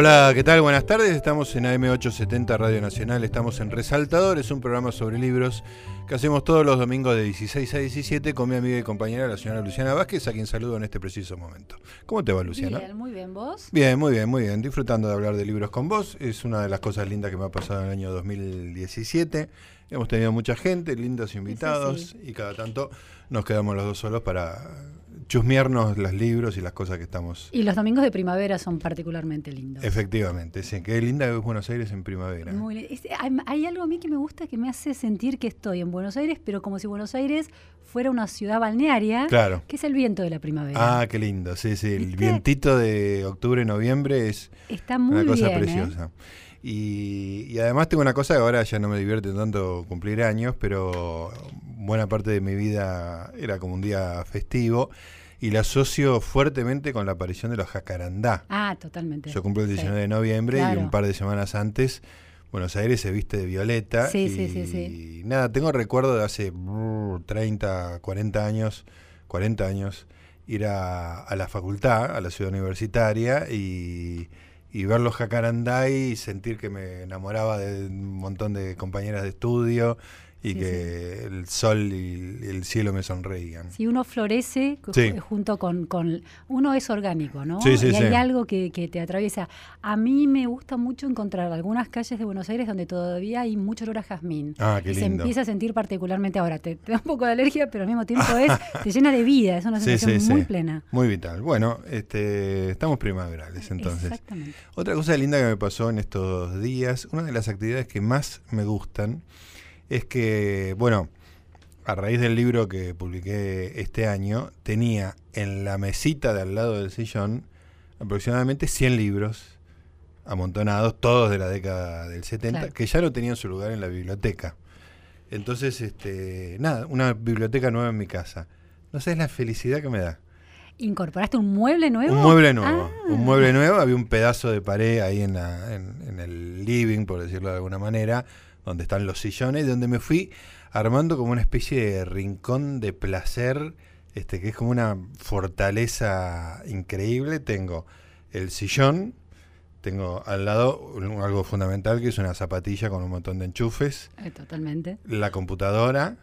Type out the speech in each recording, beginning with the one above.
Hola, ¿qué tal? Buenas tardes. Estamos en AM870 Radio Nacional. Estamos en Resaltador. Es un programa sobre libros que hacemos todos los domingos de 16 a 17 con mi amiga y compañera, la señora Luciana Vázquez, a quien saludo en este preciso momento. ¿Cómo te va, Luciana? Bien, muy bien. ¿Vos? Bien, muy bien, muy bien. Disfrutando de hablar de libros con vos. Es una de las cosas lindas que me ha pasado en el año 2017. Hemos tenido mucha gente, lindos invitados, y cada tanto nos quedamos los dos solos para chusmearnos los libros y las cosas que estamos. Y los domingos de primavera son particularmente lindos. Efectivamente, sí. Qué linda es Buenos Aires en primavera. hay, algo a mí que me gusta que me hace sentir que estoy en Buenos Aires, pero como si Buenos Aires fuera una ciudad balnearia. Claro. Que es el viento de la primavera. Ah, qué lindo. Sí, sí. El vientito de octubre, noviembre es Está muy una cosa ¿eh? preciosa. Y, además tengo una cosa que ahora ya no me divierte tanto cumplir años, pero buena parte de mi vida era como un día festivo y la asocio fuertemente con la aparición de los jacarandá. Ah, totalmente. Yo cumplo el 19 de noviembre y un par de semanas antes Buenos Aires se viste de violeta. Sí, y, sí, sí, sí. nada, tengo recuerdo de hace 30, 40 años, 40 años, ir a, a la facultad, a la ciudad universitaria y y ver los jacarandá y sentir que me enamoraba de un montón de compañeras de estudio y que el sol y el cielo me sonreían. Si uno florece junto con, con, Uno es orgánico, ¿no? y hay algo que, te atraviesa. A mí me gusta mucho encontrar algunas calles de Buenos Aires donde todavía hay mucho olor a jazmín. Ah, qué y se empieza a sentir particularmente ahora. Te, da un poco de alergia, pero al mismo tiempo es te llena de vida. Es una sensación muy plena. Muy vital. Bueno, este, estamos primaverales entonces. Exactamente. Otra cosa linda que me pasó en estos días, una de las actividades que más me gustan es que, bueno, a raíz del libro que publiqué este año, tenía en la mesita de al lado del sillón aproximadamente 100 libros amontonados, todos de la década del 70, que ya no tenían su lugar en la biblioteca. Entonces, este, nada, una biblioteca nueva en mi casa. No sé, es la felicidad que me da. ¿Incorporaste un mueble nuevo? Un mueble nuevo. Ah. Un mueble nuevo. Había un pedazo de pared ahí en, la, en el living, por decirlo de alguna manera, donde están los sillones, donde me fui armando como una especie de rincón de placer, este, que es como una fortaleza increíble. Tengo el sillón, tengo al lado algo fundamental que es una zapatilla con un montón de enchufes. Eh, totalmente. La computadora,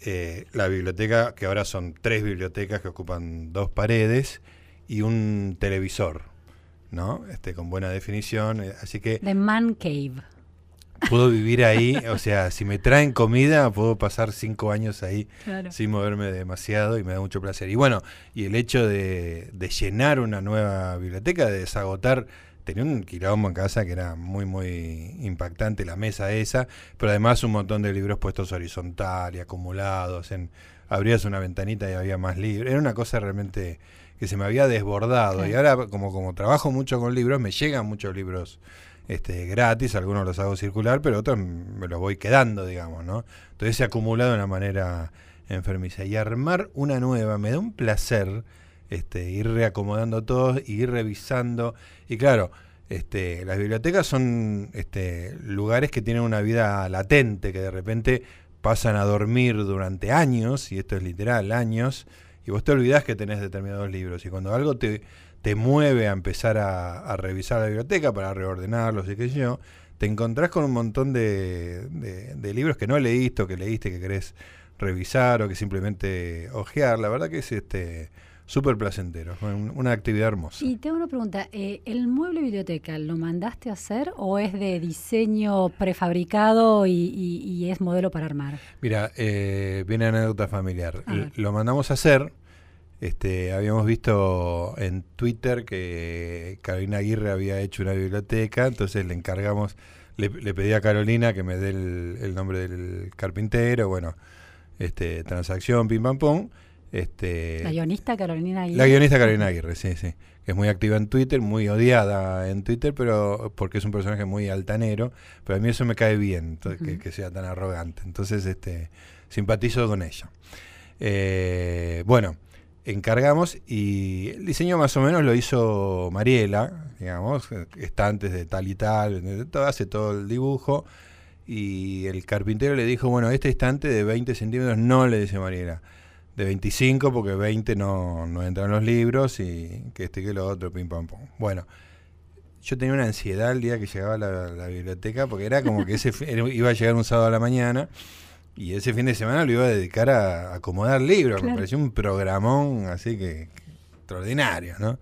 eh, la biblioteca, que ahora son tres bibliotecas que ocupan dos paredes, y un televisor, ¿no? Este, con buena definición. Eh, así que. The Man Cave puedo vivir ahí, o sea, si me traen comida, puedo pasar cinco años ahí sin moverme demasiado y me da mucho placer. Y bueno, y el hecho de, llenar una nueva biblioteca, de desagotar, tenía un quilombo en casa que era muy, muy impactante, la mesa esa, pero además un montón de libros puestos horizontal y acumulados, en, abrías una ventanita y había más libros, era una cosa realmente que se me había desbordado. Y ahora como, como trabajo mucho con libros, me llegan muchos libros este, gratis, algunos los hago circular, pero otros me los voy quedando, digamos, ¿no? Entonces se ha acumulado de una manera enfermiza. Y armar una nueva me da un placer este, ir reacomodando todos, ir revisando. Y claro, este, las bibliotecas son este, lugares que tienen una vida latente, que de repente pasan a dormir durante años, y esto es literal, años, y vos te olvidás que tenés determinados libros. Y cuando algo te, te mueve a empezar a, revisar la biblioteca para reordenarlos y qué sé yo, te encontrás con un montón de, de, libros que no leíste o que leíste que querés revisar o que simplemente ojear. La verdad que es este súper placentero, una actividad hermosa. Y tengo una pregunta, eh, ¿el mueble biblioteca lo mandaste a hacer o es de diseño prefabricado y, es modelo para armar? Mira, eh, viene anécdota familiar. Lo mandamos a hacer este, habíamos visto en Twitter que Carolina Aguirre había hecho una biblioteca, entonces le encargamos, le, pedí a Carolina que me dé el, nombre del carpintero, bueno, este, transacción, pim pam pum. Este, la guionista Carolina Aguirre. La guionista Carolina Aguirre, sí, sí. Que es muy activa en Twitter, muy odiada en Twitter, pero porque es un personaje muy altanero. Pero a mí eso me cae bien, que, que, sea tan arrogante. Entonces, este, simpatizo con ella. Eh, bueno, encargamos y el diseño más o menos lo hizo Mariela, digamos, estantes de tal y tal, hace todo el dibujo. Y el carpintero le dijo, bueno, este estante de 20 centímetros no, le dice Mariela, de 25 porque 20 no, no entran los libros y que este que lo otro, pim pam pum. Bueno, yo tenía una ansiedad el día que llegaba a la, biblioteca, porque era como que ese iba a llegar un sábado a la mañana y ese fin de semana lo iba a dedicar a, acomodar libros. Me pareció un programón así que, extraordinario, ¿no?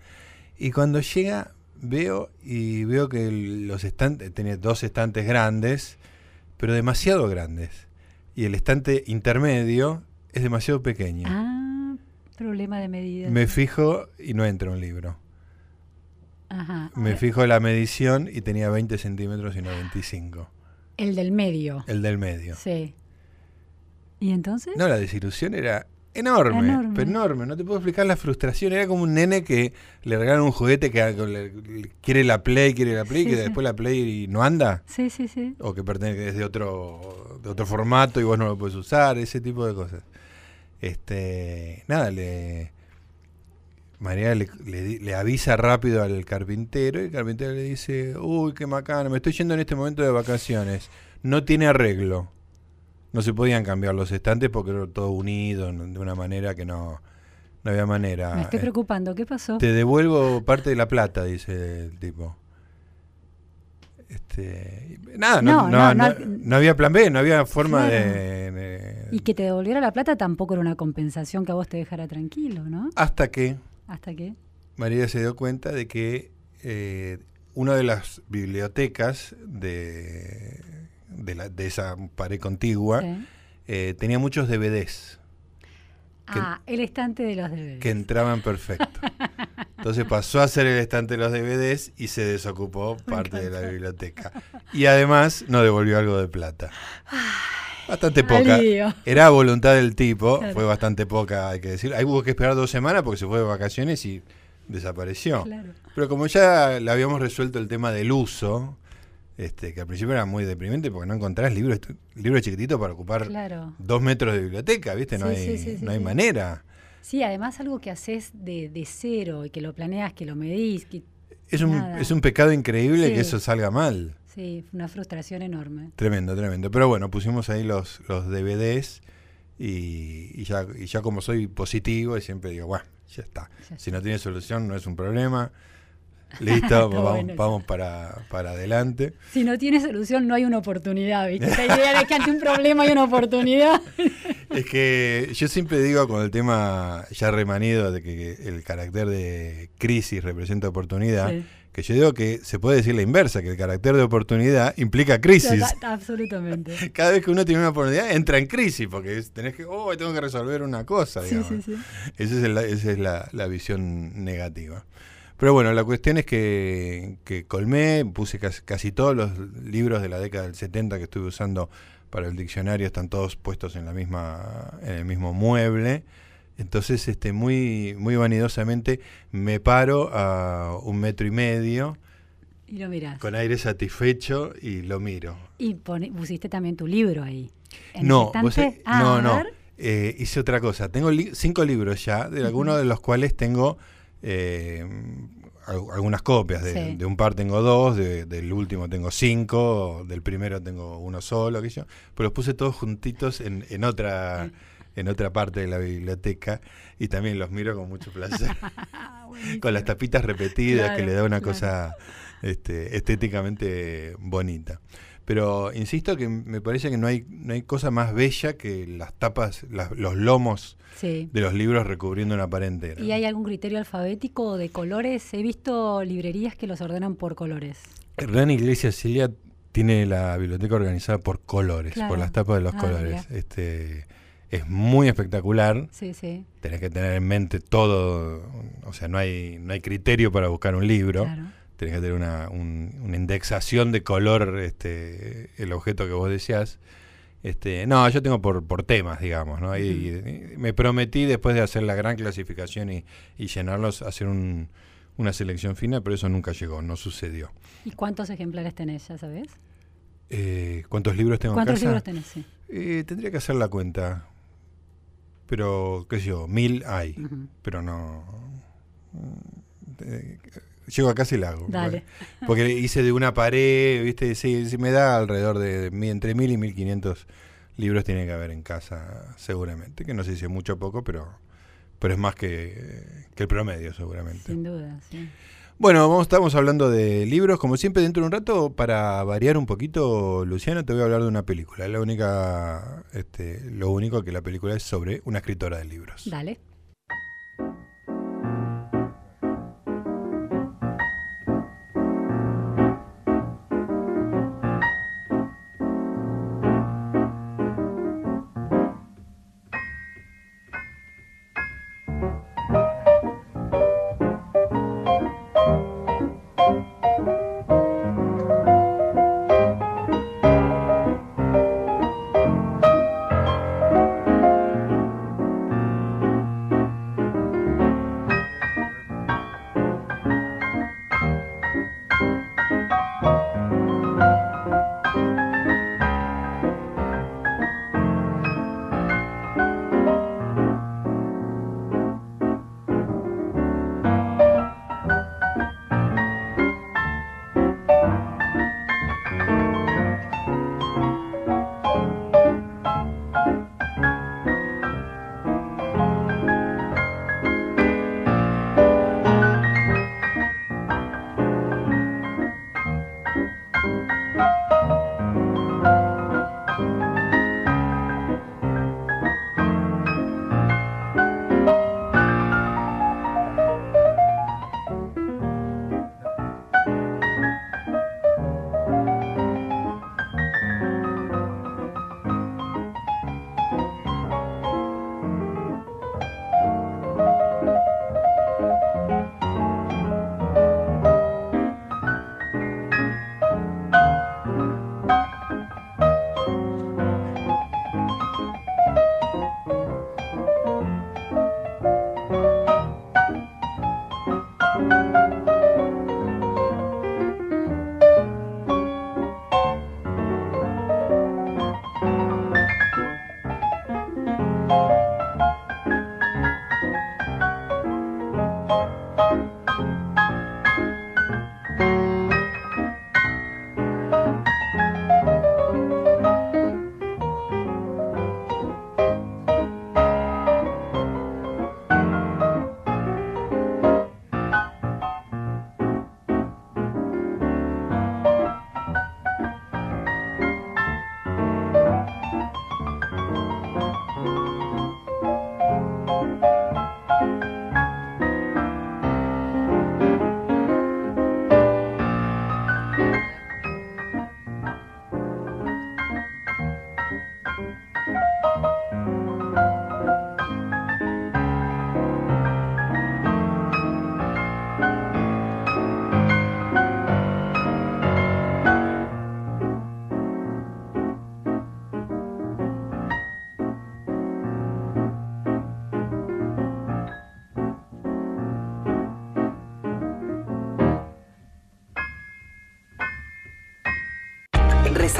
Y cuando llega, veo y veo que los estantes, tenía dos estantes grandes, pero demasiado grandes. Y el estante intermedio es demasiado pequeño. Ah, problema de medida. Me fijo y no entra un libro. Ajá. Me fijo la medición y tenía 20 centímetros y no 25. El del medio. El del medio. Sí. ¿Y entonces? No, la desilusión era enorme, enorme. enorme. No te puedo explicar la frustración. Era como un nene que le regalan un juguete que quiere la Play, quiere la Play, que después la Play no anda. Sí, sí, sí. O que pertenece es de otro, de otro formato y vos no lo puedes usar, ese tipo de cosas. Este, nada, le María le, le, avisa rápido al carpintero y el carpintero le dice, uy, qué macana, me estoy yendo en este momento de vacaciones, no tiene arreglo. No se podían cambiar los estantes porque era todo unido de una manera que no, no había manera. Me estoy eh, preocupando, ¿qué pasó? Te devuelvo parte de la plata, dice el tipo. Este, nada, no, no, no, había plan B, no había forma de, Y que te devolviera la plata tampoco era una compensación que a vos te dejara tranquilo, ¿no? Hasta que ¿Hasta qué? María se dio cuenta de que eh, una de las bibliotecas de, de, esa pared contigua eh, tenía muchos DVDs. Ah, el estante de los DVDs. Que entraban perfecto. Entonces pasó a ser el estante de los DVDs y se desocupó parte de la biblioteca. Y además nos devolvió algo de plata. Bastante poca. Era voluntad del tipo, fue bastante poca, hay que decir. Ahí hubo que esperar dos semanas porque se fue de vacaciones y desapareció. Pero como ya le habíamos resuelto el tema del uso, este, que al principio era muy deprimente porque no encontrás libros, libros chiquititos para ocupar dos metros de biblioteca, ¿viste? No hay, no hay manera. Sí, además algo que haces de, de, cero y que lo planeas, que lo medís. Que es, un, es un pecado increíble que eso salga mal. Sí, una frustración enorme. Tremendo, tremendo. Pero bueno, pusimos ahí los, los DVDs y, ya, y ya como soy positivo y siempre digo, bueno, ya está. si no tiene solución no es un problema. Listo, vamos, para, para, adelante. Si no tiene solución, no hay una oportunidad, ¿viste? La idea de que ante un problema hay una oportunidad. Es que yo siempre digo con el tema ya remanido de que el carácter de crisis representa oportunidad que yo digo que se puede decir la inversa, que el carácter de oportunidad implica crisis. Absolutamente. Cada vez que uno tiene una oportunidad, entra en crisis, porque tenés que, oh, tengo que resolver una cosa, digamos. Sí, sí, sí. Esa es, la, visión negativa. Pero bueno, la cuestión es que, que colmé, puse casi, todos los libros de la década del 70 que estuve usando para el diccionario, están todos puestos en, la misma, en el mismo mueble. Entonces, este, muy, muy vanidosamente me paro a un metro y medio. Y lo miras. Con aire satisfecho y lo miro. Y pusiste también tu libro ahí. no, no, no. Eh, hice otra cosa. Tengo cinco libros ya, de algunos de los cuales tengo eh, algunas copias. De, un par tengo dos, del último tengo cinco, del primero tengo uno solo, yo, pero los puse todos juntitos en, en otra en otra parte de la biblioteca y también los miro con mucho placer. con las tapitas repetidas que le da una cosa este, estéticamente bonita. Pero insisto que me parece que no hay, no hay cosa más bella que las tapas, los lomos de los libros recubriendo una pared entera. ¿Y hay algún criterio alfabético de colores? He visto librerías que los ordenan por colores. Hernán Iglesias Silvia tiene la biblioteca organizada por colores, por las tapas de los ah, colores. Este, es muy espectacular. Sí, sí. Tenés que tener en mente todo, o sea, no hay, no hay criterio para buscar un libro. Tenés que tener una, una indexación de color este, el objeto que vos deseás. Este, no, yo tengo por, por temas, digamos, ¿no? Y, me prometí después de hacer la gran clasificación y, y llenarlos, hacer un, una selección fina, pero eso nunca llegó, no sucedió. ¿Y cuántos ejemplares tenés, ya sabes? Eh, ¿Cuántos libros tengo en casa? ¿Cuántos libros tenés? Sí. Eh, tendría que hacer la cuenta pero qué sé yo, mil hay, pero no... Eh, llego a casa y la hago. Dale. Porque hice de una pared, ¿viste? Sí, me da alrededor de, entre mil y mil quinientos libros tiene que haber en casa, seguramente. Que no sé si es mucho o poco, pero, pero es más que, que el promedio, seguramente. Sin duda, sí. Bueno, estamos hablando de libros, como siempre, dentro de un rato, para variar un poquito, Luciano, te voy a hablar de una película. La única, este, lo único que la película es sobre una escritora de libros. Dale.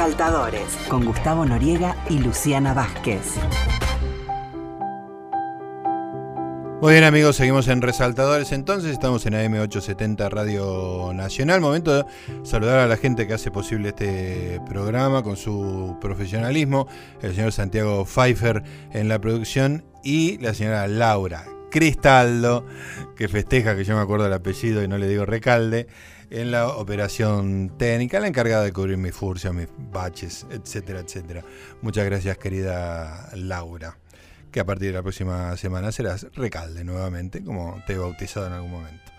Resaltadores con Gustavo Noriega y Luciana Vázquez. Muy bien amigos, seguimos en Resaltadores entonces, estamos en AM870 Radio Nacional. Momento de saludar a la gente que hace posible este programa con su profesionalismo, el señor Santiago Pfeiffer en la producción y la señora Laura Cristaldo, que festeja que yo me acuerdo del apellido y no le digo recalde, en la operación técnica, la encargada de cubrir mis furcias, mis baches, etcétera, etcétera. Muchas gracias, querida Laura, que a partir de la próxima semana serás recalde nuevamente, como te he bautizado en algún momento.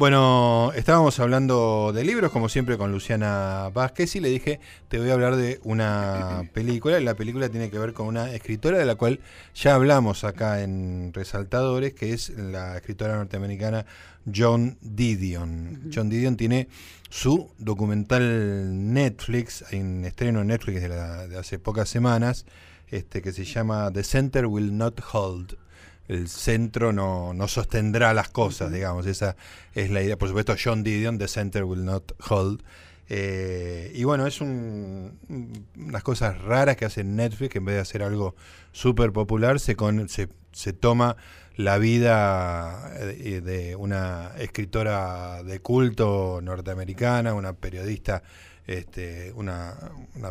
Bueno, estábamos hablando de libros, como siempre, con Luciana Vázquez, y le dije, te voy a hablar de una película, y la película tiene que ver con una escritora de la cual ya hablamos acá en Resaltadores, que es la escritora norteamericana John Didion. John Didion tiene su documental Netflix, en estreno en Netflix de, hace pocas semanas, este, que se llama The Center Will Not Hold. El centro no, no sostendrá las cosas, digamos. Esa es la idea. Por supuesto, John Didion, The Center Will Not Hold. Eh, y bueno, es un, unas cosas raras que hace Netflix, que en vez de hacer algo súper popular, se, se, se toma la vida eh, de una escritora de culto norteamericana, una periodista este, una,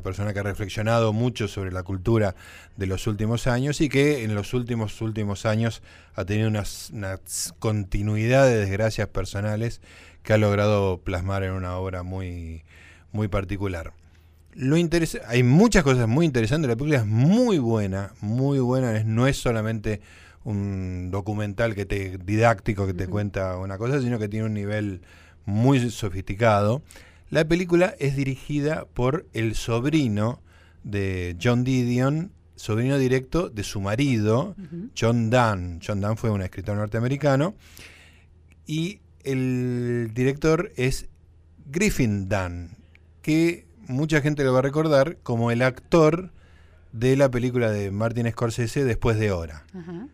persona que ha reflexionado mucho sobre la cultura de los últimos años y que en los últimos últimos años ha tenido una, continuidad de desgracias personales que ha logrado plasmar en una obra muy, muy particular. Lo hay muchas cosas muy interesantes, la película es muy buena, muy buena, no es solamente un documental que te didáctico que te cuenta una cosa, sino que tiene un nivel muy sofisticado. La película es dirigida por el sobrino de John Didion, sobrino directo de su marido, John Dunn. John Dunn fue un escritor norteamericano. Y el director es Griffin Dunn, que mucha gente lo va a recordar como el actor de la película de Martin Scorsese Después de Hora.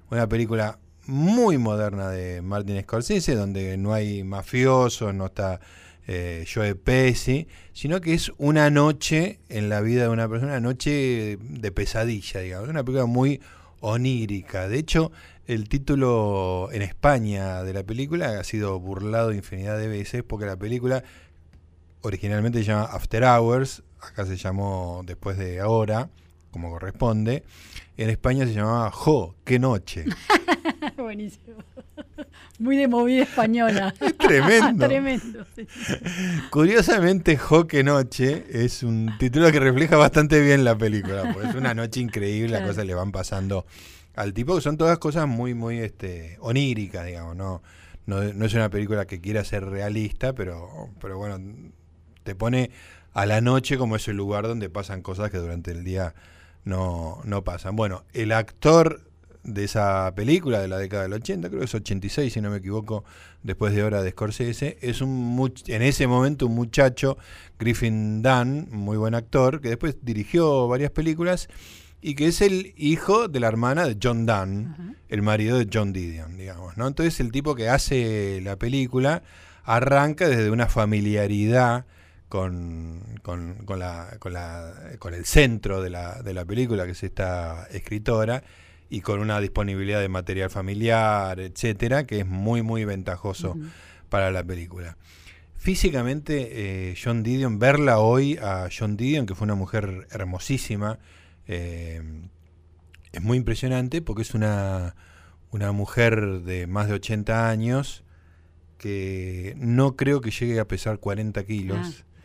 Una película muy moderna de Martin Scorsese, donde no hay mafiosos, no está eh, Joe Pesci, sino que es una noche en la vida de una persona, una noche de pesadilla, digamos. Una película muy onírica. De hecho, el título en España de la película ha sido burlado infinidad de veces porque la película originalmente se llama After Hours, acá se llamó Después de Ahora, como corresponde. En España se llamaba Jo, qué noche. Buenísimo. Muy de movida española. Es tremendo. Curiosamente, Jo, qué noche es un título que refleja bastante bien la película, porque es una noche increíble, las cosas le van pasando al tipo, que son todas cosas muy, muy este, oníricas, digamos, ¿no? No, no es una película que quiera ser realista, pero, pero bueno, te pone a la noche como ese lugar donde pasan cosas que durante el día no, no pasan. Bueno, el actor de esa película de la década del 80, creo que es 86 si no me equivoco, después de Hora de Scorsese, es un en ese momento un muchacho, Griffin Dunn, muy buen actor, que después dirigió varias películas y que es el hijo de la hermana de John Dunn, el marido de John Didion, digamos, ¿no? Entonces el tipo que hace la película arranca desde una familiaridad con, con, con, la, con, la, con el centro de la, de la película, que es esta escritora, y con una disponibilidad de material familiar, etcétera, que es muy, muy ventajoso para la película. Físicamente, eh, John Didion, verla hoy a John Didion, que fue una mujer hermosísima, eh, es muy impresionante porque es una, una mujer de más de 80 años que no creo que llegue a pesar 40 kilos. Ah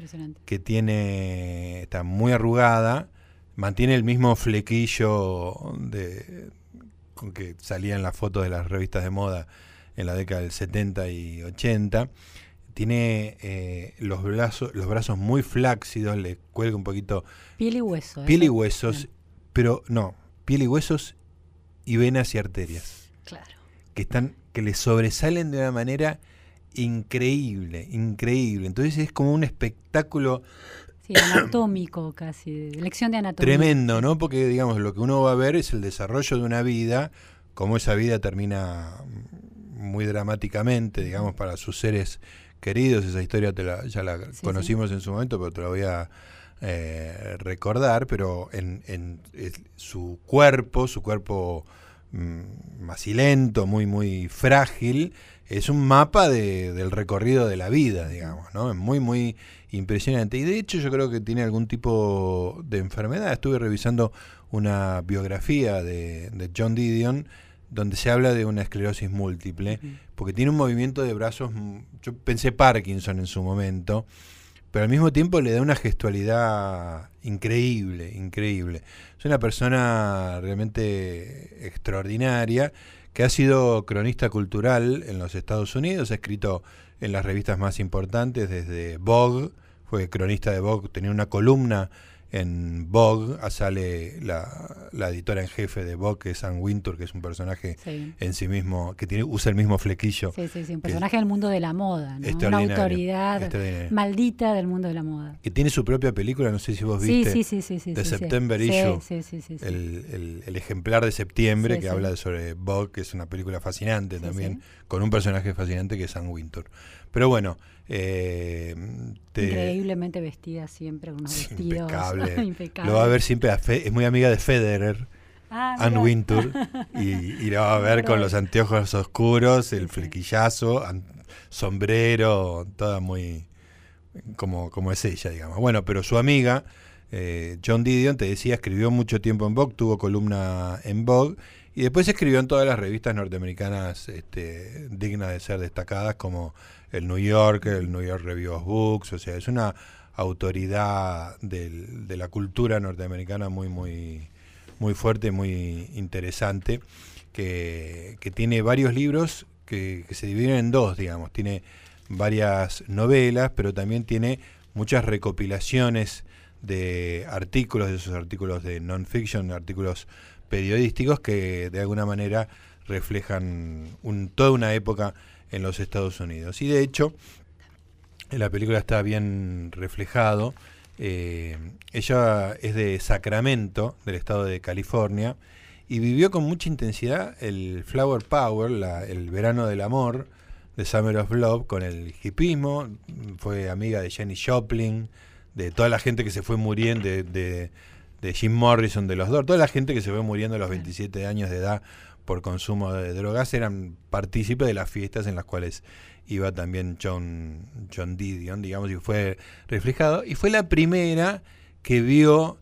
que tiene, está muy arrugada, mantiene el mismo flequillo de, con que salía en las fotos de las revistas de moda en la década del 70 y 80. Tiene eh, los, brazos, los brazos muy flácidos, le cuelga un poquito... Piel y hueso. Piel y huesos, pero no, piel y huesos y venas y arterias. Claro. Que, están, que le sobresalen de una manera increíble, increíble. Entonces es como un espectáculo sí, anatómico casi, lección de anatomía. Tremendo, ¿no? Porque digamos, lo que uno va a ver es el desarrollo de una vida, cómo esa vida termina muy dramáticamente, digamos, para sus seres queridos. Esa historia te la, ya la conocimos en su momento, pero te la voy a eh, recordar, pero en, en, su cuerpo, su cuerpo mm, macilento, muy, muy frágil, es un mapa de, del recorrido de la vida, digamos, ¿no? Es muy, muy impresionante. Y de hecho yo creo que tiene algún tipo de enfermedad. Estuve revisando una biografía de, de John Didion donde se habla de una esclerosis múltiple, porque tiene un movimiento de brazos, yo pensé Parkinson en su momento, pero al mismo tiempo le da una gestualidad increíble, increíble. Es una persona realmente extraordinaria que ha sido cronista cultural en los Estados Unidos, ha escrito en las revistas más importantes, desde Vogue, fue cronista de Vogue, tenía una columna en Vogue, sale la, editora en jefe de Vogue, que es Anne Wintour, que es un personaje en sí mismo, que tiene, usa el mismo flequillo. Sí, sí, sí, un personaje del mundo de la moda, una autoridad maldita del mundo de la moda. Que tiene su propia película, no sé si vos viste, de September Issue, el, el, ejemplar de septiembre que habla sobre Vogue, que es una película fascinante también, con un personaje fascinante que es Anne Wintour. Pero bueno, eh, Increíblemente vestida siempre, unos vestidos impecable. Lo va a ver siempre, es muy amiga de Federer. Ah, Anne Wintour y, la va a ver con los anteojos oscuros, el flequillazo, sombrero, toda muy como, como es ella, digamos. Bueno, pero su amiga, eh, John Didion, te decía, escribió mucho tiempo en Vogue, tuvo columna en Vogue, y después escribió en todas las revistas norteamericanas este, dignas de ser destacadas, como el New Yorker, el New York Review of Books, o sea, es una autoridad de la cultura norteamericana muy, muy, muy fuerte, muy interesante, que, tiene varios libros que, se dividen en dos, digamos. Tiene varias novelas, pero también tiene muchas recopilaciones de artículos, de esos artículos de non-fiction, artículos periodísticos que de alguna manera reflejan toda una época en los Estados Unidos. Y de hecho, en la película está bien reflejado. Eh, ella es de Sacramento, del estado de California, y vivió con mucha intensidad el Flower Power, el verano del amor de Summer of Love, con el hipismo. Fue amiga de Jenny Joplin, de toda la gente que se fue muriendo, de, de, Jim Morrison, de los dos, toda la gente que se fue muriendo a los 27 años de edad por consumo de drogas eran partícipes de las fiestas en las cuales iba también John, John Didion, digamos, y fue reflejado. Y fue la primera que vio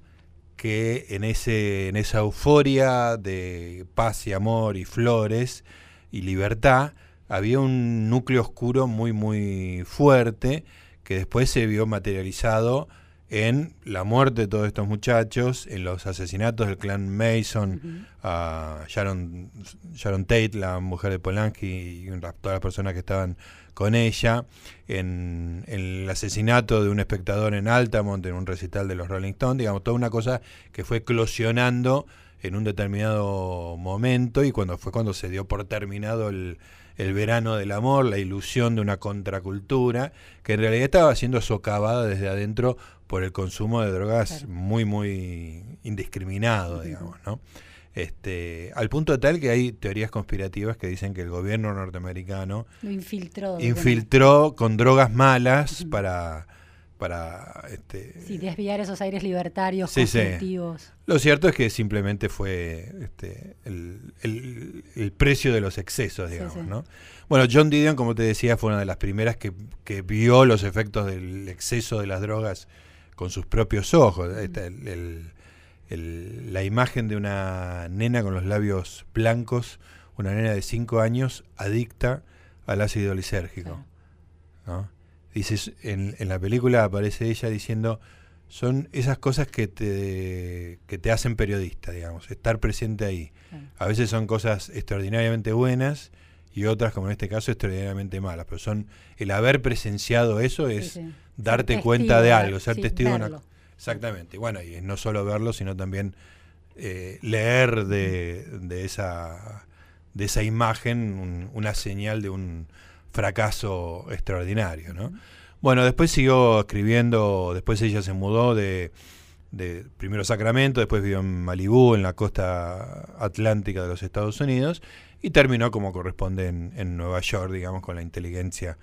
que en, ese, en esa euforia de paz y amor y flores y libertad había un núcleo oscuro muy, muy fuerte que después se vio materializado en la muerte de todos estos muchachos, en los asesinatos del clan Mason, a Sharon, Sharon Tate, la mujer de Polanski y todas las personas que estaban con ella, en, el asesinato de un espectador en Altamont, en un recital de los Rolling Stones, digamos, toda una cosa que fue eclosionando en un determinado momento y cuando fue cuando se dio por terminado el, el verano del amor, la ilusión de una contracultura, que en realidad estaba siendo socavada desde adentro por el consumo de drogas muy, muy indiscriminado, digamos, ¿no? Este, al punto tal que hay teorías conspirativas que dicen que el gobierno norteamericano lo infiltró, infiltró con drogas malas para para este, sí, desviar esos aires libertarios sí, Lo cierto es que simplemente fue este, el, precio de los excesos, digamos, ¿no? Bueno, John Didion, como te decía, fue una de las primeras que, vio los efectos del exceso de las drogas con sus propios ojos. Este, la imagen de una nena con los labios blancos, una nena de 5 años adicta al ácido lisérgico. ¿no? dices, en, en, la película aparece ella diciendo, son esas cosas que te, que te hacen periodista, digamos, estar presente ahí. A veces son cosas extraordinariamente buenas y otras, como en este caso, extraordinariamente malas, pero son el haber presenciado eso es darte cuenta de algo, ser testigo de una... Exactamente, bueno, y no solo verlo, sino también eh, leer de, de, esa, de esa imagen una señal de un fracaso extraordinario, ¿no? Bueno, después siguió escribiendo, después ella se mudó de, de primero Sacramento, después vivió en Malibú, en la costa atlántica de los Estados Unidos, y terminó como corresponde en, en Nueva York, digamos, con la inteligencia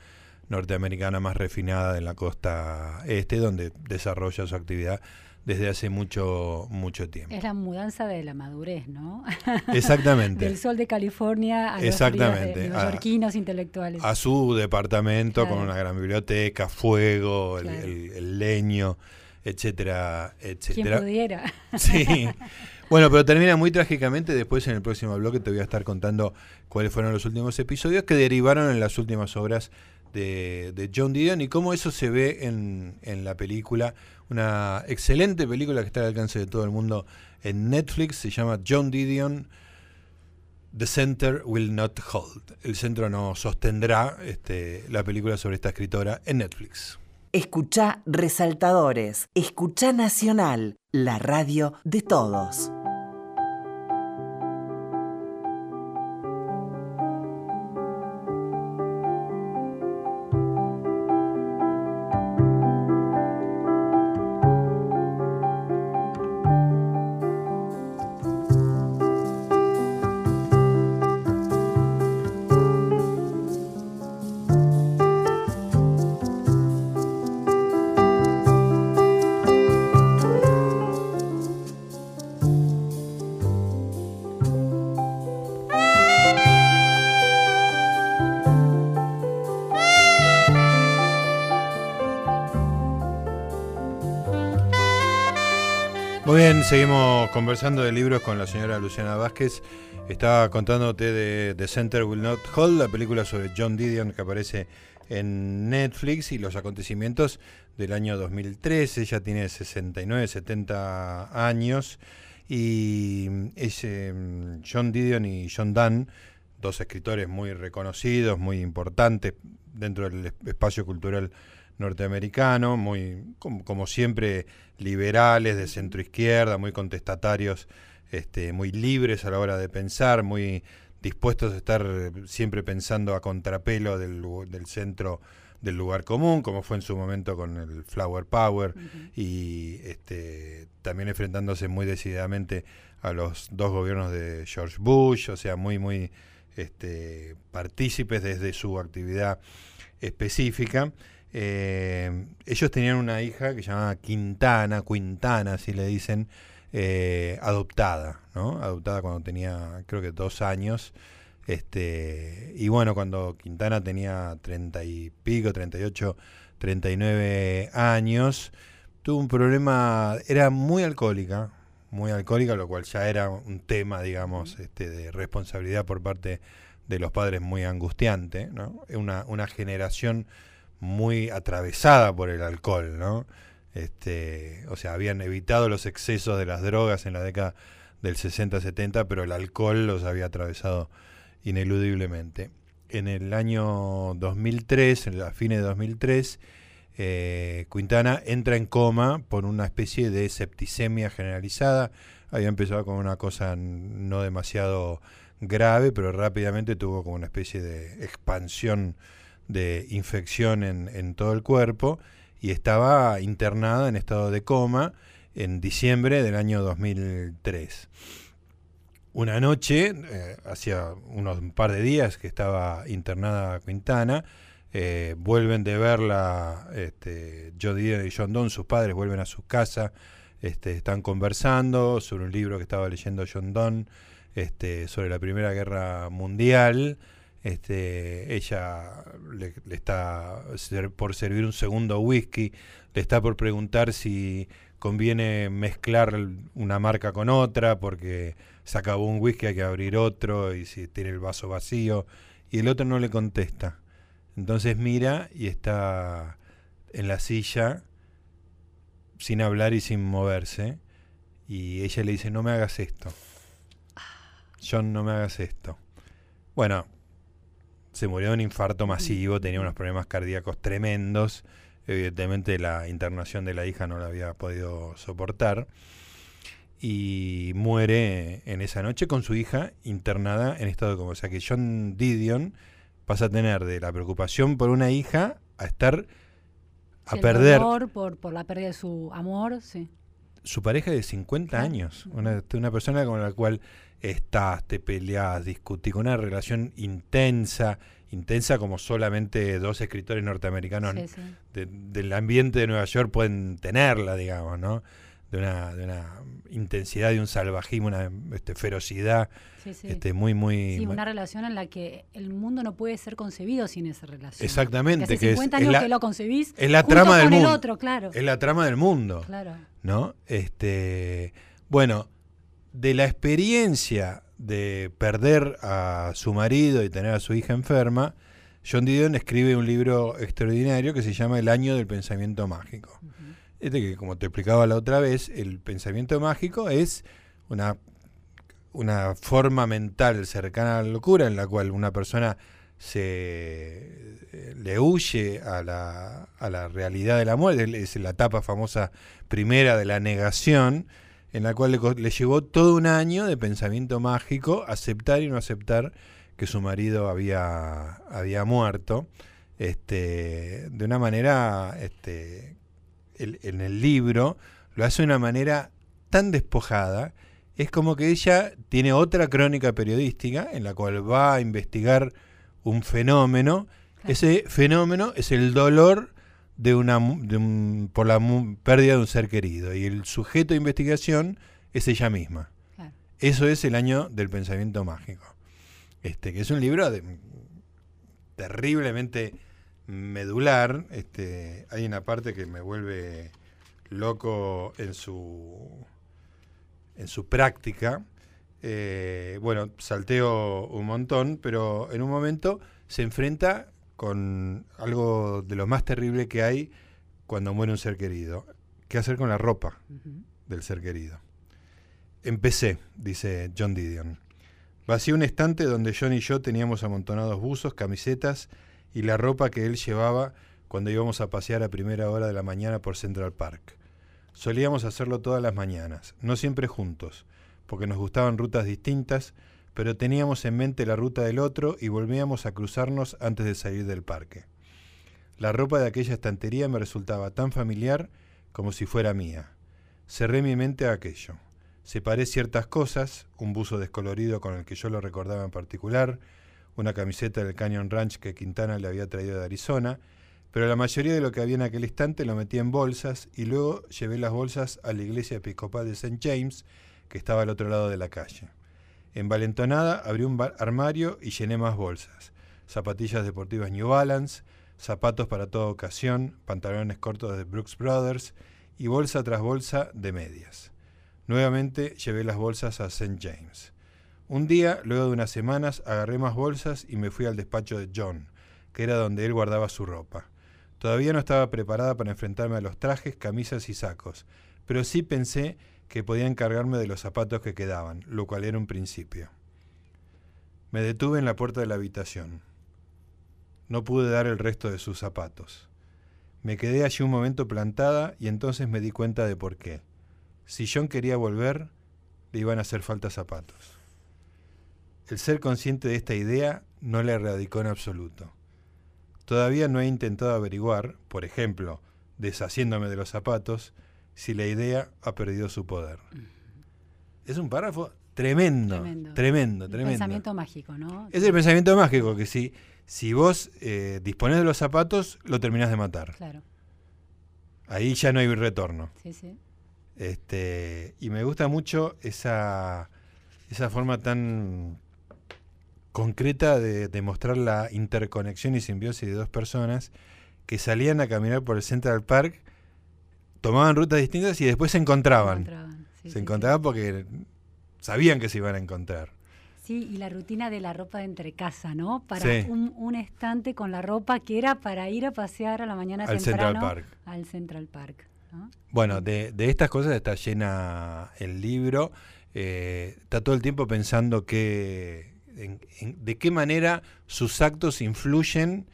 norteamericana más refinada en la costa este, donde desarrolla su actividad desde hace mucho mucho tiempo. Es la mudanza de la madurez, ¿no? Exactamente. Del sol de California a Exactamente. los intelectuales. A su departamento con una gran biblioteca, fuego, el, leño, etcétera, etcétera. Quien pudiera. Sí. Bueno, pero termina muy trágicamente. Después en el próximo bloque te voy a estar contando cuáles fueron los últimos episodios que derivaron en las últimas obras de, John Didion y cómo eso se ve en, en la película una excelente película que está al alcance de todo el mundo en Netflix, se llama John Didion. The Center Will Not Hold. El centro no sostendrá este, la película sobre esta escritora en Netflix. Escucha Resaltadores. Escucha Nacional, la radio de todos. Seguimos conversando de libros con la señora Luciana Vázquez. Estaba contándote de The Center Will Not Hold, la película sobre John Didion que aparece en Netflix y los acontecimientos del año 2003. Ella tiene 69, 70 años y es em, John Didion y John Dunn, dos escritores muy reconocidos, muy importantes dentro del espacio cultural norteamericano, muy como, siempre liberales de centro izquierda, muy contestatarios, este, muy libres a la hora de pensar, muy dispuestos a estar siempre pensando a contrapelo del, del centro del lugar común, como fue en su momento con el Flower Power, y este, también enfrentándose muy decididamente a los dos gobiernos de George Bush, o sea, muy, muy este, partícipes desde su actividad específica. Eh, ellos tenían una hija que se llamaba Quintana, Quintana, así le dicen, eh, adoptada, ¿no? Adoptada cuando tenía, creo que dos años. Este, y bueno, cuando Quintana tenía treinta y pico, 38, 39 años, tuvo un problema, era muy alcohólica, muy alcohólica, lo cual ya era un tema, digamos, este, de responsabilidad por parte de los padres muy angustiante, ¿no? Una, una generación muy atravesada por el alcohol, ¿no? Este, o sea, habían evitado los excesos de las drogas en la década del 60-70, pero el alcohol los había atravesado ineludiblemente. En el año 2003, en la fines de 2003, eh, Quintana entra en coma por una especie de septicemia generalizada. Había empezado con una cosa no demasiado grave, pero rápidamente tuvo como una especie de expansión de infección en, todo el cuerpo y estaba internada en estado de coma en diciembre del año 2003. Una noche, eh, hacía unos un par de días que estaba internada Quintana, eh, vuelven de verla este, y John Donne, sus padres vuelven a su casa, este, están conversando sobre un libro que estaba leyendo John Donne este, sobre la Primera Guerra Mundial. Este, ella le, está por servir un segundo whisky, le está por preguntar si conviene mezclar una marca con otra porque se acabó un whisky, hay que abrir otro y si tiene el vaso vacío y el otro no le contesta. Entonces mira y está en la silla sin hablar y sin moverse y ella le dice, no me hagas esto. John, no me hagas esto. Bueno, se murió de un infarto masivo, tenía unos problemas cardíacos tremendos. Evidentemente la internación de la hija no la había podido soportar. Y muere en esa noche con su hija internada en estado de coma. O sea que John Didion pasa a tener de la preocupación por una hija a estar a perder. por, por la pérdida de su amor, sí. Su pareja de 50 años, una, una persona con la cual estás, te peleas, discutís, con una relación intensa, intensa como solamente dos escritores norteamericanos del ambiente de Nueva York pueden tenerla, digamos, ¿no? De una, de una intensidad, de un salvajismo, una este, ferocidad este, muy, muy... Sí, una relación en la que el mundo no puede ser concebido sin esa relación. Exactamente. Que hace 50 años que lo concebís es la trama del mundo. otro, claro. Es la trama del mundo. Claro. ¿No? Este, bueno, de la experiencia de perder a su marido y tener a su hija enferma, John Didion escribe un libro extraordinario que se llama El año del pensamiento mágico. Este que, como te explicaba la otra vez, el pensamiento mágico es una, una forma mental cercana a la locura en la cual una persona se le huye a la, a la realidad de la muerte, es la etapa famosa primera de la negación, en la cual le, llevó todo un año de pensamiento mágico aceptar y no aceptar que su marido había, había muerto. Este, de una manera, este, en el libro, lo hace de una manera tan despojada, es como que ella tiene otra crónica periodística en la cual va a investigar un fenómeno. Ese fenómeno es el dolor de una por la pérdida de un ser querido y el sujeto de investigación es ella misma. Eso es el año del pensamiento mágico. Este, que es un libro terriblemente medular. Este, hay una parte que me vuelve loco en su en su práctica, eh, bueno, salteo un montón, pero en un momento se enfrenta con algo de lo más terrible que hay cuando muere un ser querido. ¿Qué hacer con la ropa del ser querido? Empecé, dice John Didion. Vacié un estante donde John y yo teníamos amontonados buzos, camisetas y la ropa que él llevaba cuando íbamos a pasear a primera hora de la mañana por Central Park. Solíamos hacerlo todas las mañanas, no siempre juntos, porque nos gustaban rutas distintas, pero teníamos en mente la ruta del otro y volvíamos a cruzarnos antes de salir del parque. La ropa de aquella estantería me resultaba tan familiar como si fuera mía. Cerré mi mente a aquello. Separé ciertas cosas, un buzo descolorido con el que yo lo recordaba en particular, una camiseta del Canyon Ranch que Quintana le había traído de Arizona, pero la mayoría de lo que había en aquel instante lo metí en bolsas y luego llevé las bolsas a la iglesia episcopal de St. James, que estaba al otro lado de la calle. Envalentonada, abrí un armario y llené más bolsas. Zapatillas deportivas New Balance, zapatos para toda ocasión, pantalones cortos de Brooks Brothers y bolsa tras bolsa de medias. Nuevamente llevé las bolsas a St. James. Un día, luego de unas semanas, agarré más bolsas y me fui al despacho de John, que era donde él guardaba su ropa. Todavía no estaba preparada para enfrentarme a los trajes, camisas y sacos, pero sí pensé que podía encargarme de los zapatos que quedaban, lo cual era un principio. Me detuve en la puerta de la habitación. No pude dar el resto de sus zapatos. Me quedé allí un momento plantada y entonces me di cuenta de por qué. Si John quería volver, le iban a hacer falta zapatos. El ser consciente de esta idea no le erradicó en absoluto. Todavía no he intentado averiguar, por ejemplo, deshaciéndome de los zapatos, si la idea ha perdido su poder. Es un párrafo tremendo, tremendo, tremendo. pensamiento mágico, ¿no? Es el pensamiento mágico, que si, si vos eh, disponés de los zapatos, lo terminás de matar. Claro. Ahí ya no hay retorno. Sí, sí. Este, y me gusta mucho esa, esa forma tan concreta de demostrar la interconexión y simbiosis de dos personas que salían a caminar por el Central Park, tomaban rutas distintas y después se encontraban. Se encontraban, porque sabían que se iban a encontrar. Sí, y la rutina de la ropa de entre casa, ¿no? Para un, estante con la ropa que era para ir a pasear a la mañana al Central Park. Al Central Park. Bueno, de, estas cosas está llena el libro. Eh, está todo el tiempo pensando que de qué manera sus actos influyen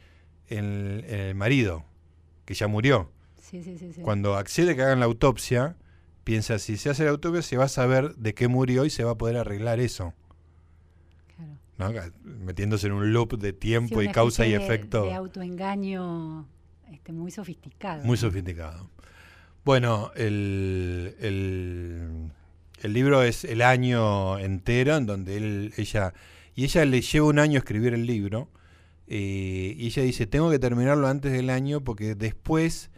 en, el marido, que ya murió. Cuando accede que hagan la autopsia, piensa, si se hace la autopsia se va a saber de qué murió y se va a poder arreglar eso. Metiéndose en un loop de tiempo y causa y efecto. De autoengaño este, muy sofisticado. Muy sofisticado. Bueno, el, el, el, libro es el año entero en donde él, ella y ella le lleva un año escribir el libro. Eh, y ella dice, tengo que terminarlo antes del año porque después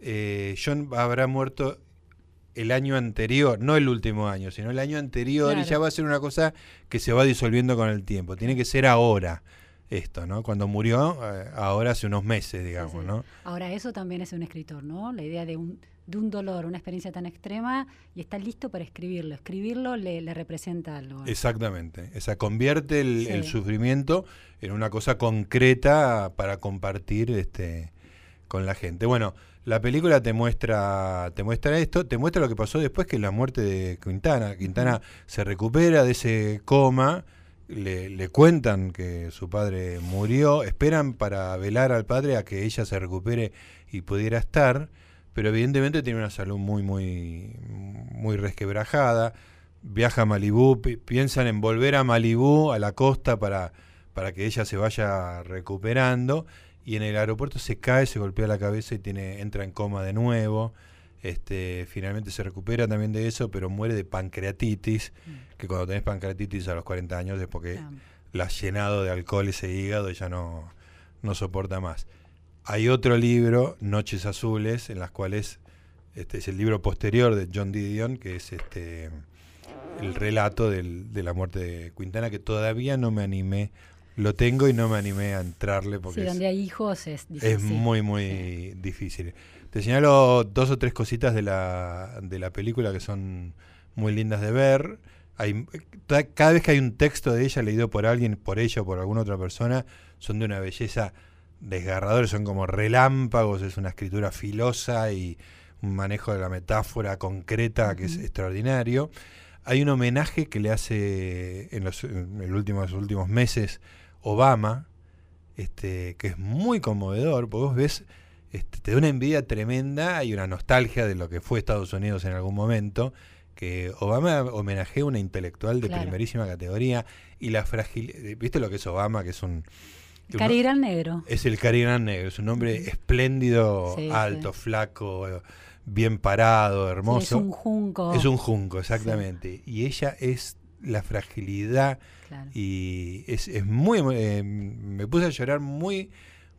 eh, John habrá muerto el año anterior, no el último año, sino el año anterior, y ya va a ser una cosa que se va disolviendo con el tiempo. Tiene que ser ahora esto, ¿no? Cuando murió, eh, ahora hace unos meses, digamos, ¿no? Ahora, eso también es un escritor, ¿no? La idea de un de un dolor, una experiencia tan extrema, y está listo para escribirlo. Escribirlo le, representa algo. Exactamente. O sea, convierte el, sufrimiento en una cosa concreta para compartir este, con la gente. Bueno, la película te muestra, te muestra esto, te muestra lo que pasó después que la muerte de Quintana. Quintana se recupera de ese coma. Le, le, cuentan que su padre murió, esperan para velar al padre a que ella se recupere y pudiera estar pero evidentemente tiene una salud muy, muy, muy resquebrajada. Viaja a Malibú, piensan en volver a Malibú, a la costa, para, para que ella se vaya recuperando. Y en el aeropuerto se cae, se golpea la cabeza y tiene, entra en coma de nuevo. Este, finalmente se recupera también de eso, pero muere de pancreatitis, mm. que cuando tenés pancreatitis a los 40 años es porque la has llenado de alcohol ese hígado y ya no, no soporta más. Hay otro libro, Noches Azules, en las cuales este es el libro posterior de John Didion, que es este el relato del, de la muerte de Quintana, que todavía no me animé. Lo tengo y no me animé a entrarle porque sí, donde hay hijos es difícil. Es muy, muy difícil. Te señalo dos o tres cositas de la, de la película que son muy lindas de ver. Hay, cada vez que hay un texto de ella leído por alguien, por ella o por alguna otra persona, son de una belleza desgarradora, son como relámpagos, es una escritura filosa y un manejo de la metáfora concreta que es extraordinario. Hay un homenaje que le hace en los, últimos, últimos meses Obama, este, que es muy conmovedor, porque vos ves, este, te da una envidia tremenda y una nostalgia de lo que fue Estados Unidos en algún momento, que Obama homenajea a una intelectual de primerísima categoría y la fragilidad, ¿viste lo que es Obama? Que es un... Cari Gran Negro. Es el Cari Gran Negro, es un hombre espléndido, alto, flaco, bien parado, hermoso. es un junco. Es un junco, exactamente. Y ella es la fragilidad y es, es muy... Eh, me puse a llorar muy,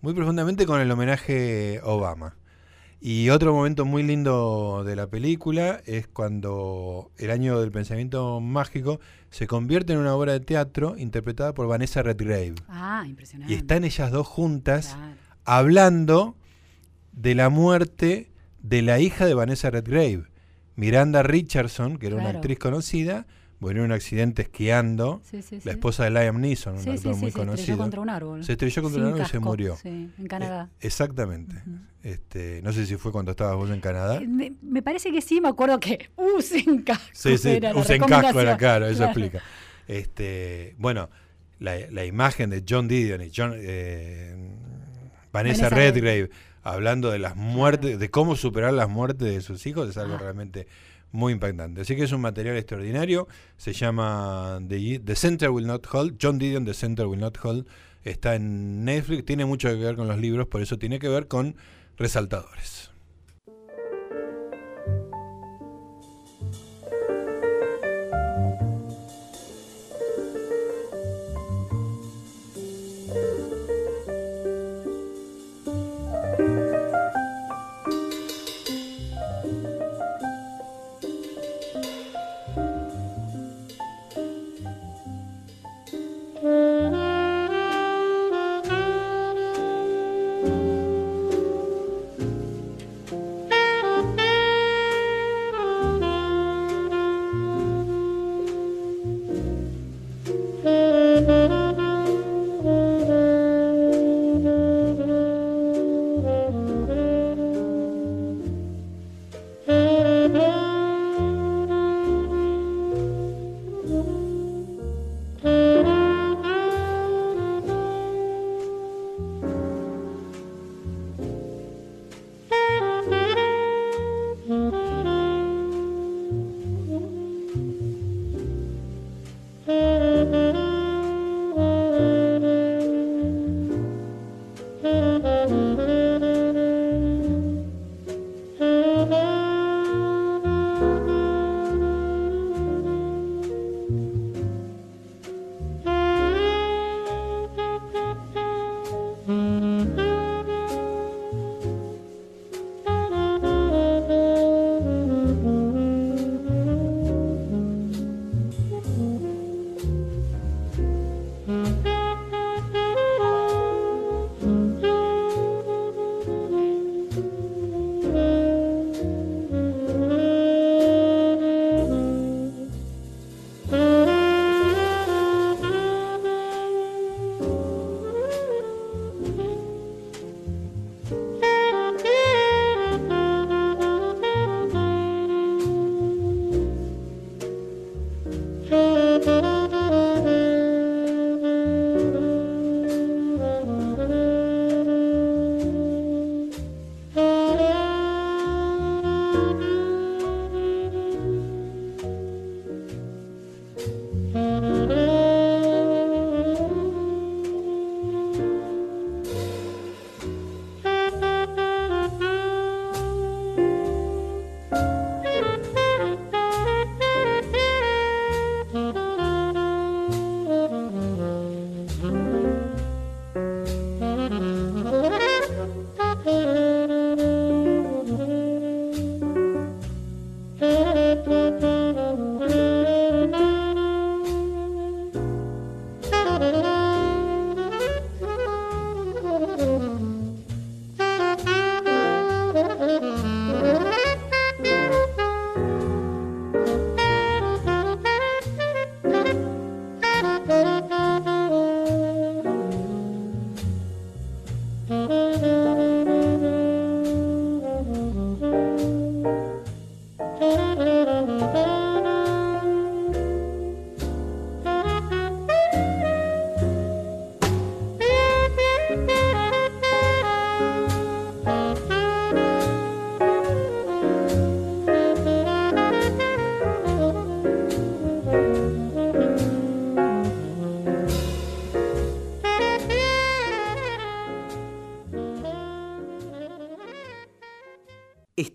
muy profundamente con el homenaje Obama. Y otro momento muy lindo de la película es cuando el año del pensamiento mágico se convierte en una obra de teatro interpretada por Vanessa Redgrave. Ah, impresionante. Y están ellas dos juntas hablando de la muerte de la hija de Vanessa Redgrave, Miranda Richardson, que era una actriz conocida, murió en un accidente esquiando. la esposa de Liam Neeson, un actor muy conocido. Se estrelló contra un árbol. Se estrelló contra un árbol y se murió. en Canadá. Eh, exactamente. este, no sé si fue cuando estabas vos en Canadá. Eh, me, parece que sí, me acuerdo que usen casco. Sí, sí, usen casco era claro, eso explica. Este, bueno, la, imagen de John Didion y John, eh, Vanessa, Redgrave hablando de las muertes, de cómo superar las muertes de sus hijos, es algo ah. realmente muy impactante. Así que es un material extraordinario. Se llama The, Center Will Not Hold. John Didion, The Center Will Not Hold. Está en Netflix. Tiene mucho que ver con los libros, por eso tiene que ver con resaltadores.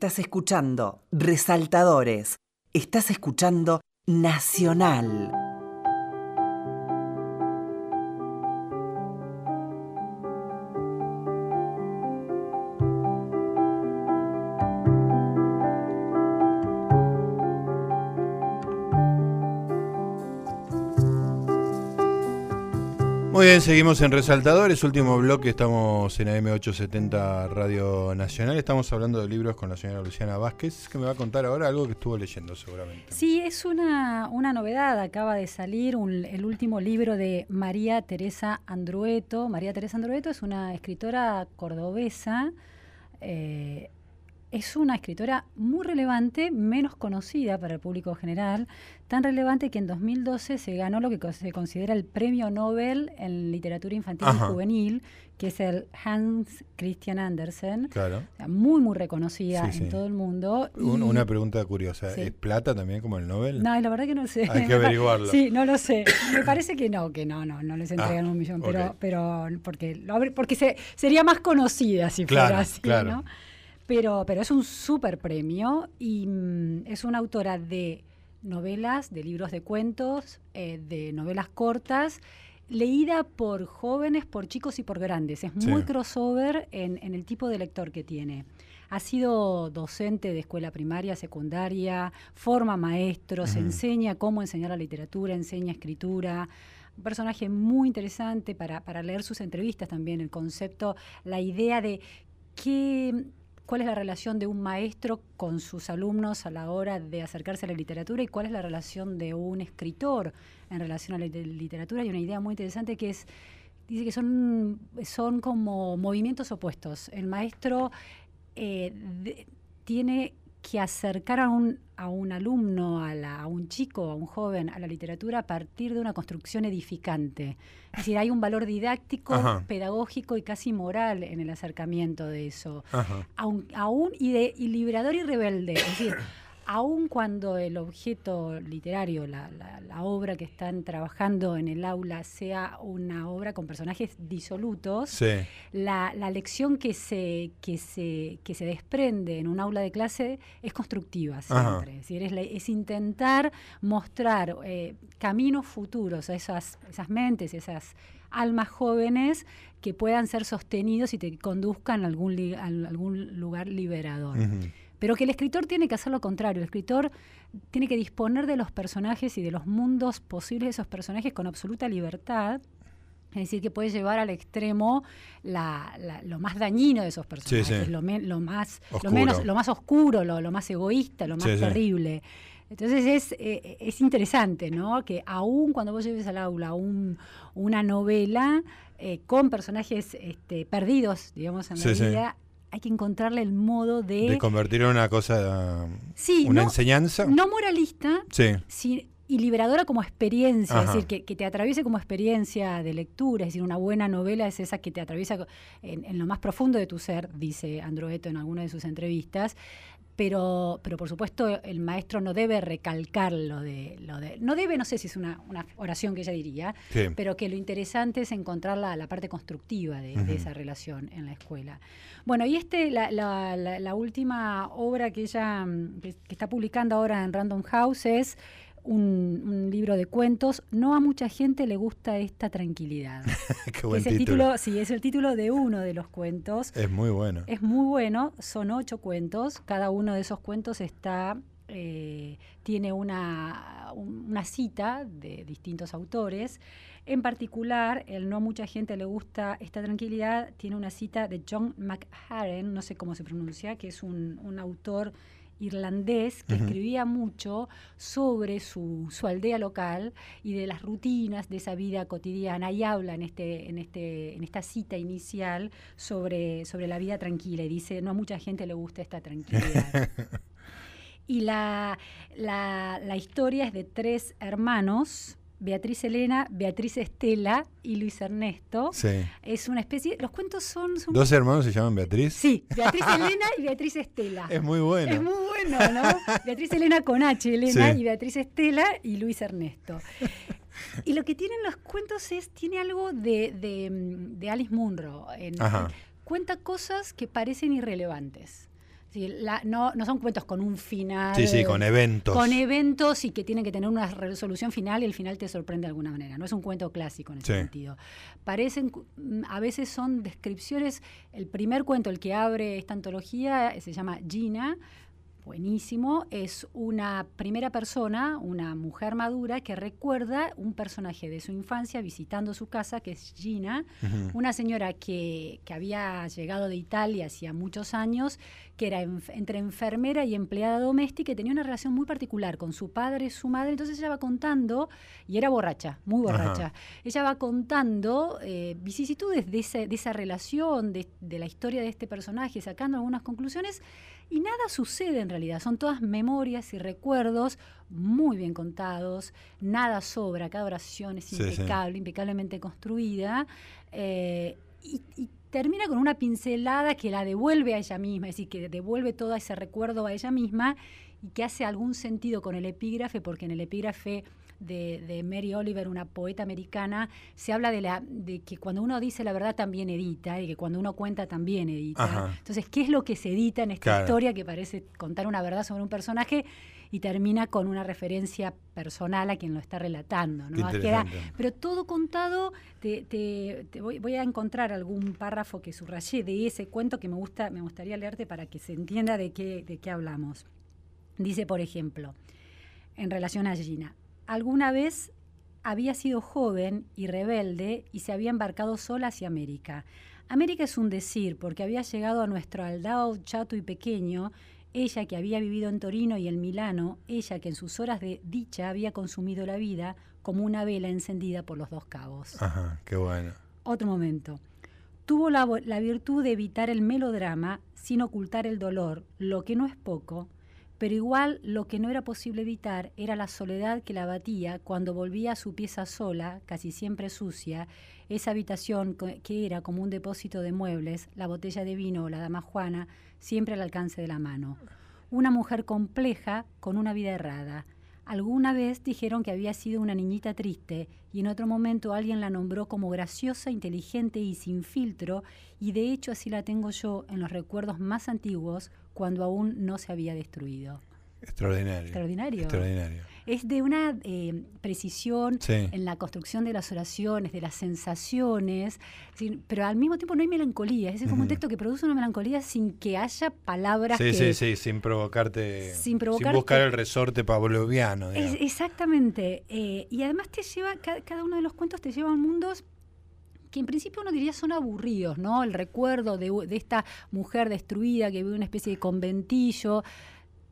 Estás escuchando Resaltadores. Estás escuchando Nacional. Muy bien, seguimos en Resaltadores, último bloque, estamos en AM870 Radio Nacional, estamos hablando de libros con la señora Luciana Vázquez, que me va a contar ahora algo que estuvo leyendo seguramente. Sí, es una, una novedad, acaba de salir el último libro de María Teresa Andrueto. María Teresa Andrueto es una escritora cordobesa. Eh, es una escritora muy relevante, menos conocida para el público general, tan relevante que en 2012 se ganó lo que se considera el premio Nobel en literatura infantil y juvenil, que es el Hans Christian Andersen. Claro. muy, muy reconocida en todo el mundo. una pregunta curiosa, ¿es plata también como el Nobel? No, la verdad que no sé. Hay que averiguarlo. sí, no lo sé. Me parece que no, que no, no, no les entregan ah, un millón, pero, pero porque, porque se, sería más conocida si fuera así, ¿no? Pero, pero es un súper premio y mm, es una autora de novelas, de libros de cuentos, eh, de novelas cortas, leída por jóvenes, por chicos y por grandes. Es muy crossover en, el tipo de lector que tiene. Ha sido docente de escuela primaria, secundaria, forma maestros, enseña cómo enseñar la literatura, enseña escritura. Un personaje muy interesante para, para leer sus entrevistas también, el concepto, la idea de qué cuál es la relación de un maestro con sus alumnos a la hora de acercarse a la literatura y cuál es la relación de un escritor en relación a la literatura. Hay una idea muy interesante que es, dice que son, son como movimientos opuestos. El maestro eh, tiene que acercar a un, a un alumno, a, a, un chico, a un joven, a la literatura a partir de una construcción edificante. Es decir, hay un valor didáctico, pedagógico y casi moral en el acercamiento de eso. Aún, aún y, de, y liberador y rebelde. Es decir, aun cuando el objeto literario, la, obra que están trabajando en el aula sea una obra con personajes disolutos, la, lección que se, que, se, que se desprende en un aula de clase es constructiva siempre. Es, decir, es, intentar mostrar eh, caminos futuros a esas, esas mentes, esas almas jóvenes que puedan ser sostenidos y te conduzcan a algún, algún lugar liberador. Pero que el escritor tiene que hacer lo contrario. El escritor tiene que disponer de los personajes y de los mundos posibles de esos personajes con absoluta libertad. Es decir, que puede llevar al extremo lo más dañino de esos personajes, Lo, más, lo, menos, lo más oscuro, lo, más egoísta, lo más terrible. Entonces es, eh, es interesante, ¿no? Que aún cuando vos lleves al aula una novela eh, con personajes este, perdidos, digamos, en la vida, hay que encontrarle el modo de... De convertir en una cosa, una enseñanza. No moralista, sí. y liberadora como experiencia, es decir, que, te atraviese como experiencia de lectura, es decir, una buena novela es esa que te atraviesa en, lo más profundo de tu ser, dice Androeto en alguna de sus entrevistas, pero, pero por supuesto el maestro no debe recalcar lo de, lo de no debe, no sé si es una, oración que ella diría, pero que lo interesante es encontrar la, la parte constructiva de, esa relación en la escuela. Bueno, y este, la, la, última obra que ella que está publicando ahora en Random House es un, libro de cuentos. No a mucha gente le gusta esta tranquilidad. Qué buen es el título. Sí, es el título de uno de los cuentos. Es muy bueno. Es muy bueno. Son ocho cuentos. Cada uno de esos cuentos está eh, tiene una, una cita de distintos autores. En particular, el no a mucha gente le gusta esta tranquilidad, tiene una cita de John McHaren, no sé cómo se pronuncia, que es un, un autor irlandés que escribía mucho sobre su, su, aldea local y de las rutinas de esa vida cotidiana y habla en este en este en esta cita inicial sobre sobre la vida tranquila y dice no a mucha gente le gusta esta tranquilidad y la, la, la historia es de tres hermanos Beatriz Elena, Beatriz Estela y Luis Ernesto. Sí. Es una especie. Los cuentos son. ¿Dos hermanos se llaman Beatriz? Sí, Beatriz Elena y Beatriz Estela. Es muy bueno. Es muy bueno, ¿no? Beatriz Elena con H, Elena, y Beatriz Estela y Luis Ernesto. Y lo que tienen los cuentos es. Tiene algo de, de, Alice Munro. cuenta cosas que parecen irrelevantes. No, no son cuentos con un final. Sí, sí, con eventos. Con eventos y que tienen que tener una resolución final y el final te sorprende de alguna manera. No es un cuento clásico en ese sentido. Parecen, mm, a veces son descripciones. El primer cuento, el que abre esta antología, se llama Gina buenísimo, es una primera persona, una mujer madura que recuerda un personaje de su infancia visitando su casa, que es Gina, una señora que, que, había llegado de Italia hacía muchos años, que era entre enfermera y empleada doméstica y tenía una relación muy particular con su padre y su madre. Entonces ella va contando, y era borracha, muy borracha, ella va contando eh, vicisitudes de, ese, de esa relación, de, de la historia de este personaje, sacando algunas conclusiones y nada sucede en realidad, son todas memorias y recuerdos muy bien contados, nada sobra, cada oración es impecable, impecablemente construida, eh, y, termina con una pincelada que la devuelve a ella misma, es decir, que devuelve todo ese recuerdo a ella misma y que hace algún sentido con el epígrafe, porque en el epígrafe de, Mary Oliver, una poeta americana, se habla de, la, de que cuando uno dice la verdad también edita y que cuando uno cuenta también edita. Entonces, ¿qué es lo que se edita en esta historia que parece contar una verdad sobre un personaje? y termina con una referencia personal a quien lo está relatando. ¿no? pero todo contado, te, voy, a encontrar algún párrafo que subrayé de ese cuento que me, gusta, me gustaría leerte para que se entienda de qué, de qué hablamos. Dice, por ejemplo, en relación a Gina, alguna vez había sido joven y rebelde y se había embarcado sola hacia América. América es un decir, porque había llegado a nuestro aldao chato y pequeño, ella que había vivido en Torino y en Milano, ella que en sus horas de dicha había consumido la vida como una vela encendida por los dos cabos. Ajá, qué bueno. Otro momento. Tuvo la, la virtud de evitar el melodrama sin ocultar el dolor, lo que no es poco, pero igual lo que no era posible evitar era la soledad que la abatía cuando volvía a su pieza sola, casi siempre sucia, esa habitación que era como un depósito de muebles, la botella de vino o la dama Juana, siempre al alcance de la mano. Una mujer compleja con una vida errada. Alguna vez dijeron que había sido una niñita triste y en otro momento alguien la nombró como graciosa, inteligente y sin filtro y de hecho así la tengo yo en los recuerdos más antiguos cuando aún no se había destruido. Extraordinario. Extraordinario. Extraordinario. Es de una eh, precisión en la construcción de las oraciones, de las sensaciones, pero al mismo tiempo no hay melancolía. Es como un texto que produce una melancolía sin que haya palabras. Sí, sí, sí, sin provocarte. Sin, buscar el resorte pavloviano. exactamente. Eh, y además te lleva, cada, uno de los cuentos te lleva a mundos que en principio uno diría son aburridos, ¿no? El recuerdo de, de esta mujer destruida que vive una especie de conventillo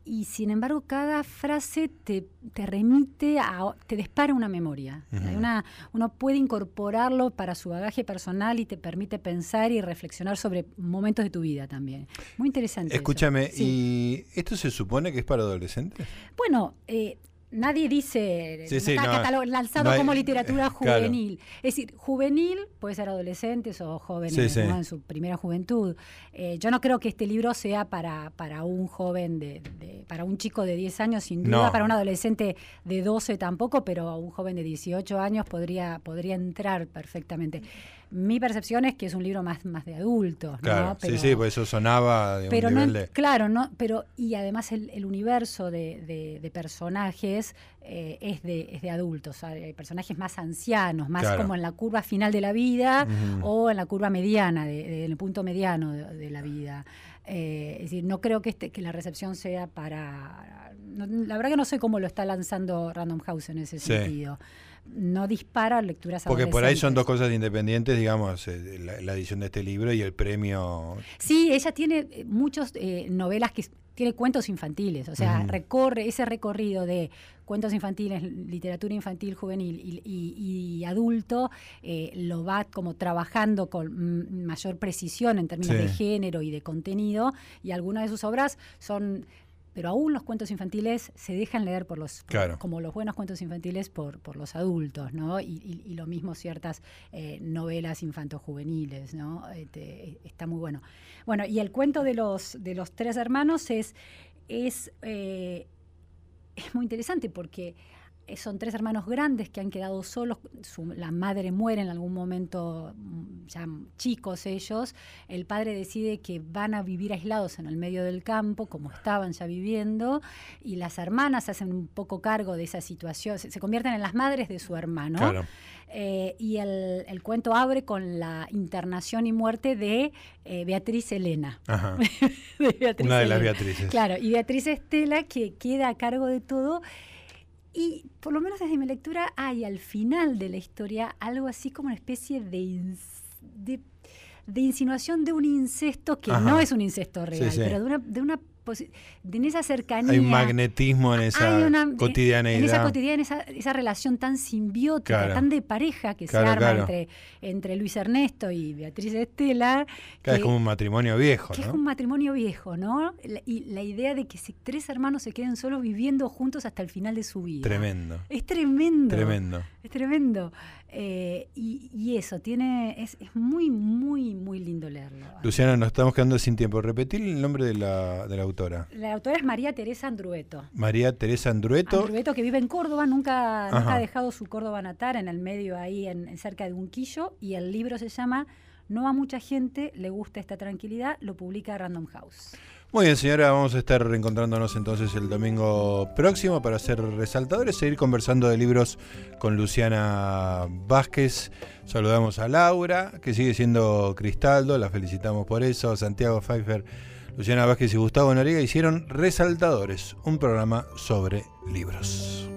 y sin embargo cada frase te, te remite a, te dispara una memoria. una, uno puede incorporarlo para su bagaje personal y te permite pensar y reflexionar sobre momentos de tu vida también. Muy interesante. Escúchame, ¿y esto se supone que es para adolescentes? Bueno, eh, nadie dice, está lanzado como literatura juvenil. Es decir, juvenil puede ser adolescentes o jóvenes en su primera juventud. Eh, yo no creo que este libro sea para, para un joven, de, para un chico de 10 años, sin duda, para un adolescente de 12 tampoco, pero un joven de 18 años podría, podría entrar perfectamente mi percepción es que es un libro más, más de adultos. Claro, sí, sí, pues eso sonaba de pero un nivel de... Claro, no, pero y además el, universo de, personajes eh, es, de, es de adultos, hay personajes más ancianos, más como en la curva final de la vida o en la curva mediana, en el punto mediano de, la vida. Eh, es decir, no creo que, este, que la recepción sea para... la verdad que no sé cómo lo está lanzando Random House en ese sentido no dispara lecturas Porque por ahí son dos cosas independientes, digamos, eh, la, edición de este libro y el premio. Sí, ella tiene eh, muchas eh, novelas que tiene cuentos infantiles, o sea, recorre ese recorrido de cuentos infantiles, literatura infantil, juvenil y, adulto, lo va como trabajando con mayor precisión en términos de género y de contenido, y algunas de sus obras son pero aún los cuentos infantiles se dejan leer por los como los buenos cuentos infantiles por, por los adultos, ¿no? Y, lo mismo ciertas eh, novelas infanto-juveniles, ¿no? Este, está muy bueno. Bueno, y el cuento de los de los tres hermanos es es eh, es muy interesante porque son tres hermanos grandes que han quedado solos. la madre muere en algún momento, mm, ya chicos ellos, el padre decide que van a vivir aislados en el medio del campo, como estaban ya viviendo, y las hermanas hacen un poco cargo de esa situación, se, convierten en las madres de su hermano. Eh, y el, cuento abre con la internación y muerte de eh, Beatriz Elena. Una de las Beatrices. Claro, y Beatriz Estela, que queda a cargo de todo. Y por lo menos desde mi lectura hay al final de la historia algo así como una especie de, de, insinuación de un incesto que no es un incesto real, pero de una, de una en esa cercanía. Hay un magnetismo en esa cotidianeidad. En esa cotidianidad, esa, relación tan simbiótica, tan de pareja que se arma entre, entre Luis Ernesto y Beatriz Estela. Que, es como un matrimonio viejo, que es un matrimonio viejo, ¿no? y la idea de que tres hermanos se queden solos viviendo juntos hasta el final de su vida. Tremendo. Es tremendo. Tremendo. Es tremendo. Eh, y, eso, tiene es, muy, muy, muy lindo leerlo. Luciana, nos estamos quedando sin tiempo. Repetir el nombre de la, de la autora. La autora es María Teresa Andrueto. María Teresa Andrueto. Andrueto, que vive en Córdoba, nunca, ha dejado su Córdoba natal, en el medio ahí, en, cerca de Unquillo, y el libro se llama No a mucha gente le gusta esta tranquilidad, lo publica Random House. Muy bien, señora, vamos a estar reencontrándonos entonces el domingo próximo para hacer resaltadores, seguir conversando de libros con Luciana Vázquez. Saludamos a Laura, que sigue siendo Cristaldo, la felicitamos por eso. Santiago Pfeiffer, Luciana Vázquez y Gustavo Noriega hicieron Resaltadores, un programa sobre libros.